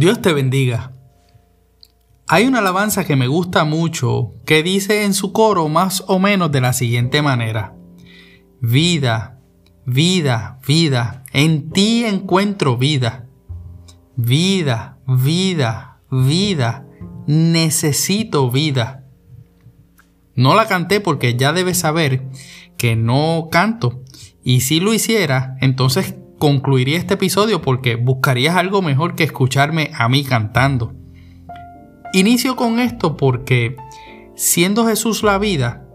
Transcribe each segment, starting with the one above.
Dios te bendiga. Hay una alabanza que me gusta mucho que dice en su coro más o menos de la siguiente manera. Vida, vida, vida, en ti encuentro vida. Vida, vida, vida, necesito vida. No la canté porque ya debes saber que no canto. Y si lo hiciera, entonces concluiría este episodio porque buscarías algo mejor que escucharme a mí cantando. Inicio con esto porque siendo Jesús la vida,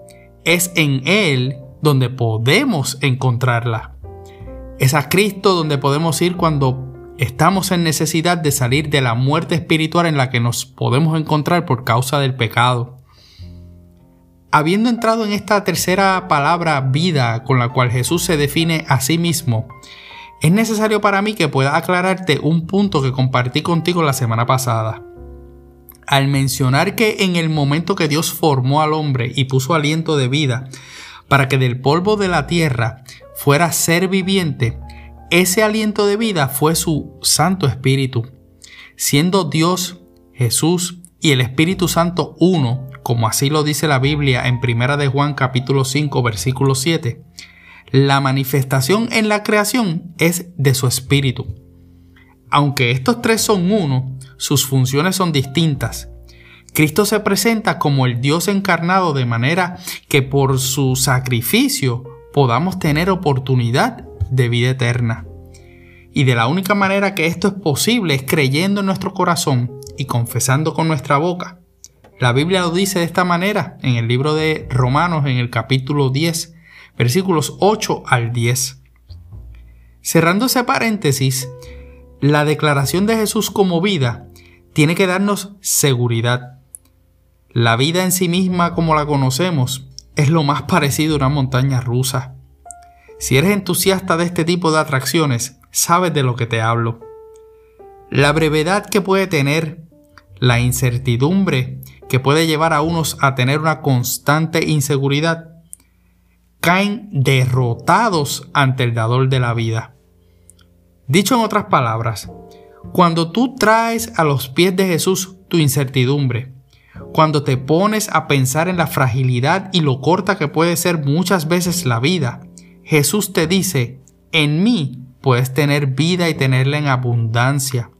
es en Él donde podemos encontrarla. Es a Cristo donde podemos ir cuando estamos en necesidad de salir de la muerte espiritual en la que nos podemos encontrar por causa del pecado. Habiendo entrado en esta tercera palabra vida con la cual Jesús se define a sí mismo, es necesario para mí que pueda aclararte un punto que compartí contigo la semana pasada. Al mencionar que en el momento que Dios formó al hombre y puso aliento de vida para que del polvo de la tierra fuera ser viviente, ese aliento de vida fue su Santo Espíritu. Siendo Dios, Jesús y el Espíritu Santo uno, como así lo dice la Biblia en 1 de Juan capítulo 5 versículo 7, la manifestación en la creación es de su espíritu. Aunque estos tres son uno, sus funciones son distintas. Cristo se presenta como el Dios encarnado de manera que por su sacrificio podamos tener oportunidad de vida eterna. Y de la única manera que esto es posible es creyendo en nuestro corazón y confesando con nuestra boca. La Biblia lo dice de esta manera en el libro de Romanos en el capítulo 10 versículos 8 al 10. Cerrando ese paréntesis, la declaración de Jesús como vida tiene que darnos seguridad. La vida en sí misma como la conocemos es lo más parecido a una montaña rusa. Si eres entusiasta de este tipo de atracciones, sabes de lo que te hablo. La brevedad que puede tener, la incertidumbre que puede llevar a unos a tener una constante inseguridad, caen derrotados ante el dador de la vida. Dicho en otras palabras, cuando tú traes a los pies de Jesús tu incertidumbre, cuando te pones a pensar en la fragilidad y lo corta que puede ser muchas veces la vida, Jesús te dice, en mí puedes tener vida y tenerla en abundancia.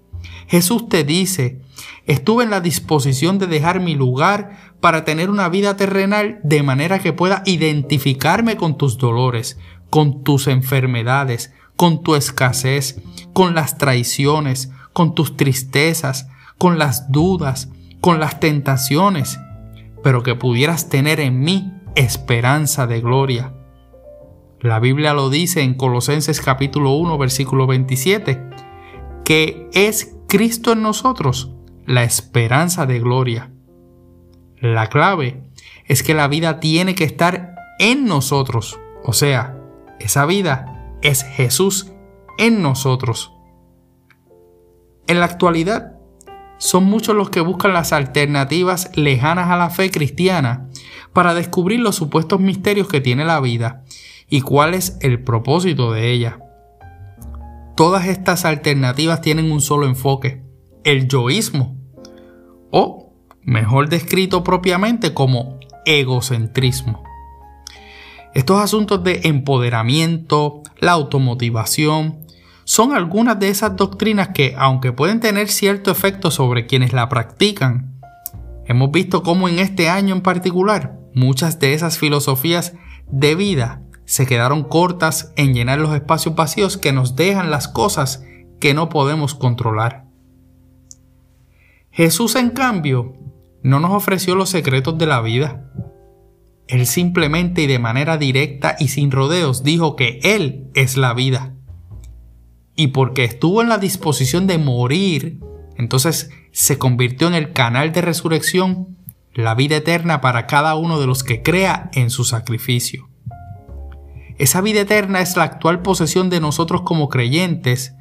Jesús te dice, estuve en la disposición de dejar mi lugar para tener una vida terrenal de manera que pueda identificarme con tus dolores, con tus enfermedades, con tu escasez, con las traiciones, con tus tristezas, con las dudas, con las tentaciones, pero que pudieras tener en mí esperanza de gloria. La Biblia lo dice en Colosenses capítulo 1 versículo 27, que es Cristo en nosotros la esperanza de gloria. La clave es que la vida tiene que estar en nosotros. O sea, esa vida es Jesús en nosotros. En la actualidad, son muchos los que buscan las alternativas lejanas a la fe cristiana para descubrir los supuestos misterios que tiene la vida y cuál es el propósito de ella. Todas estas alternativas tienen un solo enfoque, el yoísmo, o mejor descrito propiamente como egocentrismo. Estos asuntos de empoderamiento, la automotivación, son algunas de esas doctrinas que, aunque pueden tener cierto efecto sobre quienes la practican, hemos visto cómo en este año en particular muchas de esas filosofías de vida se quedaron cortas en llenar los espacios vacíos que nos dejan las cosas que no podemos controlar. Jesús, en cambio, no nos ofreció los secretos de la vida. Él simplemente y de manera directa y sin rodeos dijo que Él es la vida. Y porque estuvo en la disposición de morir, entonces se convirtió en el canal de resurrección, la vida eterna para cada uno de los que crea en su sacrificio. Esa vida eterna es la actual posesión de nosotros como creyentes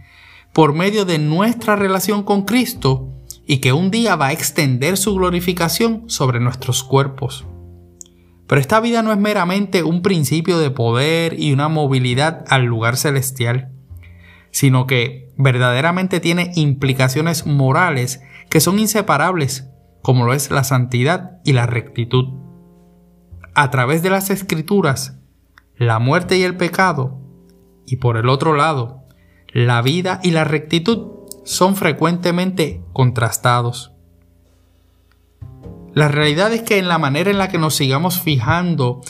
por medio de nuestra relación con Cristo y que un día va a extender su glorificación sobre nuestros cuerpos. Pero esta vida no es meramente un principio de poder y una movilidad al lugar celestial, sino que verdaderamente tiene implicaciones morales que son inseparables, como lo es la santidad y la rectitud. A través de las escrituras, la muerte y el pecado, y por el otro lado, la vida y la rectitud son frecuentemente contrastados. La realidad es que en la manera en la que nos sigamos fijando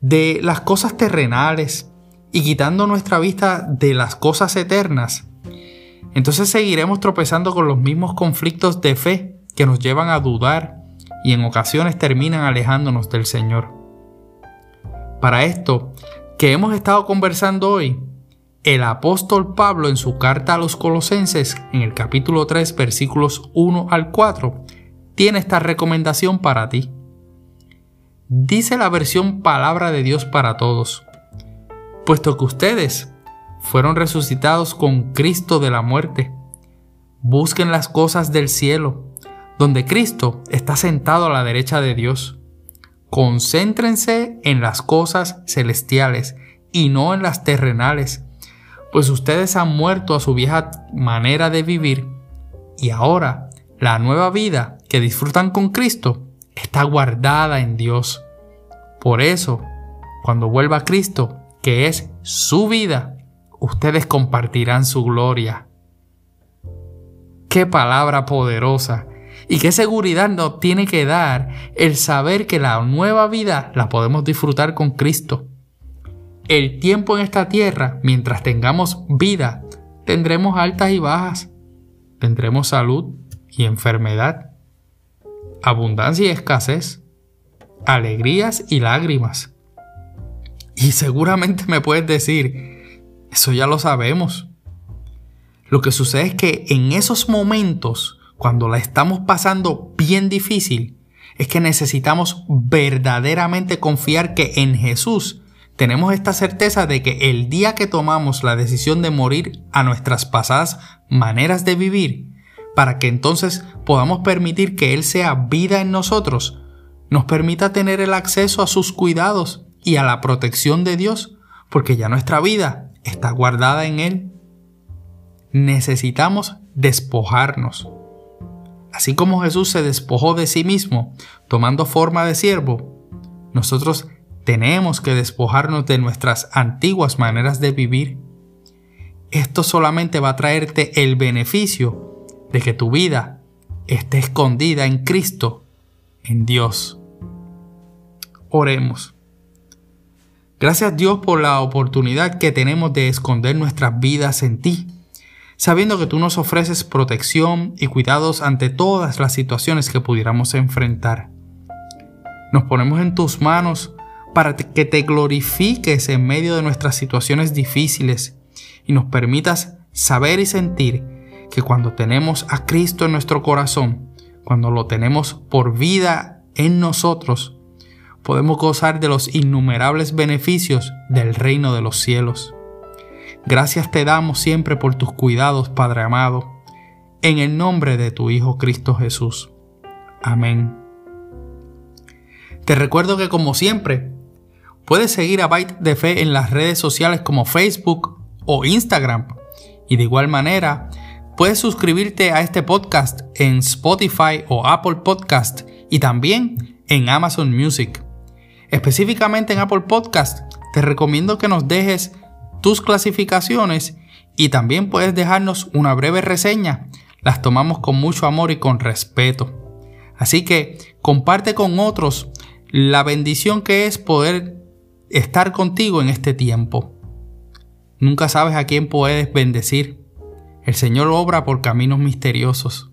de las cosas terrenales y quitando nuestra vista de las cosas eternas, entonces seguiremos tropezando con los mismos conflictos de fe que nos llevan a dudar y en ocasiones terminan alejándonos del Señor. Para esto que hemos estado conversando hoy, el apóstol Pablo en su carta a los colosenses, en el capítulo 3, versículos 1 al 4, tiene esta recomendación para ti. Dice la versión Palabra de Dios para todos, puesto que ustedes fueron resucitados con Cristo de la muerte, busquen las cosas del cielo, donde Cristo está sentado a la derecha de Dios. Concéntrense en las cosas celestiales y no en las terrenales, pues ustedes han muerto a su vieja manera de vivir y ahora la nueva vida que disfrutan con Cristo está guardada en Dios. Por eso, cuando vuelva Cristo, que es su vida, ustedes compartirán su gloria. Qué palabra poderosa y qué seguridad nos tiene que dar el saber que la nueva vida la podemos disfrutar con Cristo. El tiempo en esta tierra, mientras tengamos vida, tendremos altas y bajas, tendremos salud y enfermedad, abundancia y escasez, alegrías y lágrimas. Y seguramente me puedes decir, eso ya lo sabemos. Lo que sucede es que en esos momentos, cuando la estamos pasando bien difícil, es que necesitamos verdaderamente confiar que en Jesús tenemos esta certeza de que el día que tomamos la decisión de morir a nuestras pasadas maneras de vivir, para que entonces podamos permitir que Él sea vida en nosotros, nos permita tener el acceso a sus cuidados y a la protección de Dios, porque ya nuestra vida está guardada en Él. Necesitamos despojarnos. Así como Jesús se despojó de sí mismo, tomando forma de siervo, nosotros tenemos que despojarnos de nuestras antiguas maneras de vivir. Esto solamente va a traerte el beneficio de que tu vida esté escondida en Cristo, en Dios. Oremos. Gracias Dios por la oportunidad que tenemos de esconder nuestras vidas en ti, sabiendo que tú nos ofreces protección y cuidados ante todas las situaciones que pudiéramos enfrentar. Nos ponemos en tus manos para que te glorifiques en medio de nuestras situaciones difíciles y nos permitas saber y sentir que cuando tenemos a Cristo en nuestro corazón, cuando lo tenemos por vida en nosotros, podemos gozar de los innumerables beneficios del reino de los cielos. Gracias te damos siempre por tus cuidados, Padre amado, en el nombre de tu Hijo Cristo Jesús. Amén. Te recuerdo que como siempre, puedes seguir a Byte de Fe en las redes sociales como Facebook o Instagram. Y de igual manera, Puedes suscribirte a este podcast en Spotify o Apple Podcast y también en Amazon Music. Específicamente en Apple Podcast, te recomiendo que nos dejes tus clasificaciones y también puedes dejarnos una breve reseña. Las tomamos con mucho amor y con respeto. Así que comparte con otros la bendición que es poder estar contigo en este tiempo. Nunca sabes a quién puedes bendecir. El Señor obra por caminos misteriosos.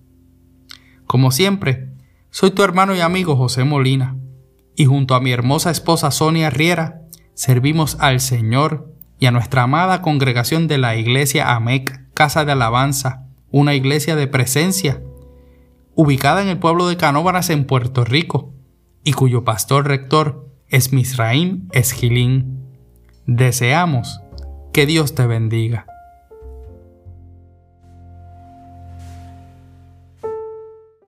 Como siempre, soy tu hermano y amigo José Molina, y junto a mi hermosa esposa Sonia Riera, servimos al Señor y a nuestra amada congregación de la Iglesia AMEC, Casa de Alabanza, una iglesia de presencia, ubicada en el pueblo de Canóvanas en Puerto Rico, y cuyo pastor rector es Misraim Esgilín. Deseamos que Dios te bendiga.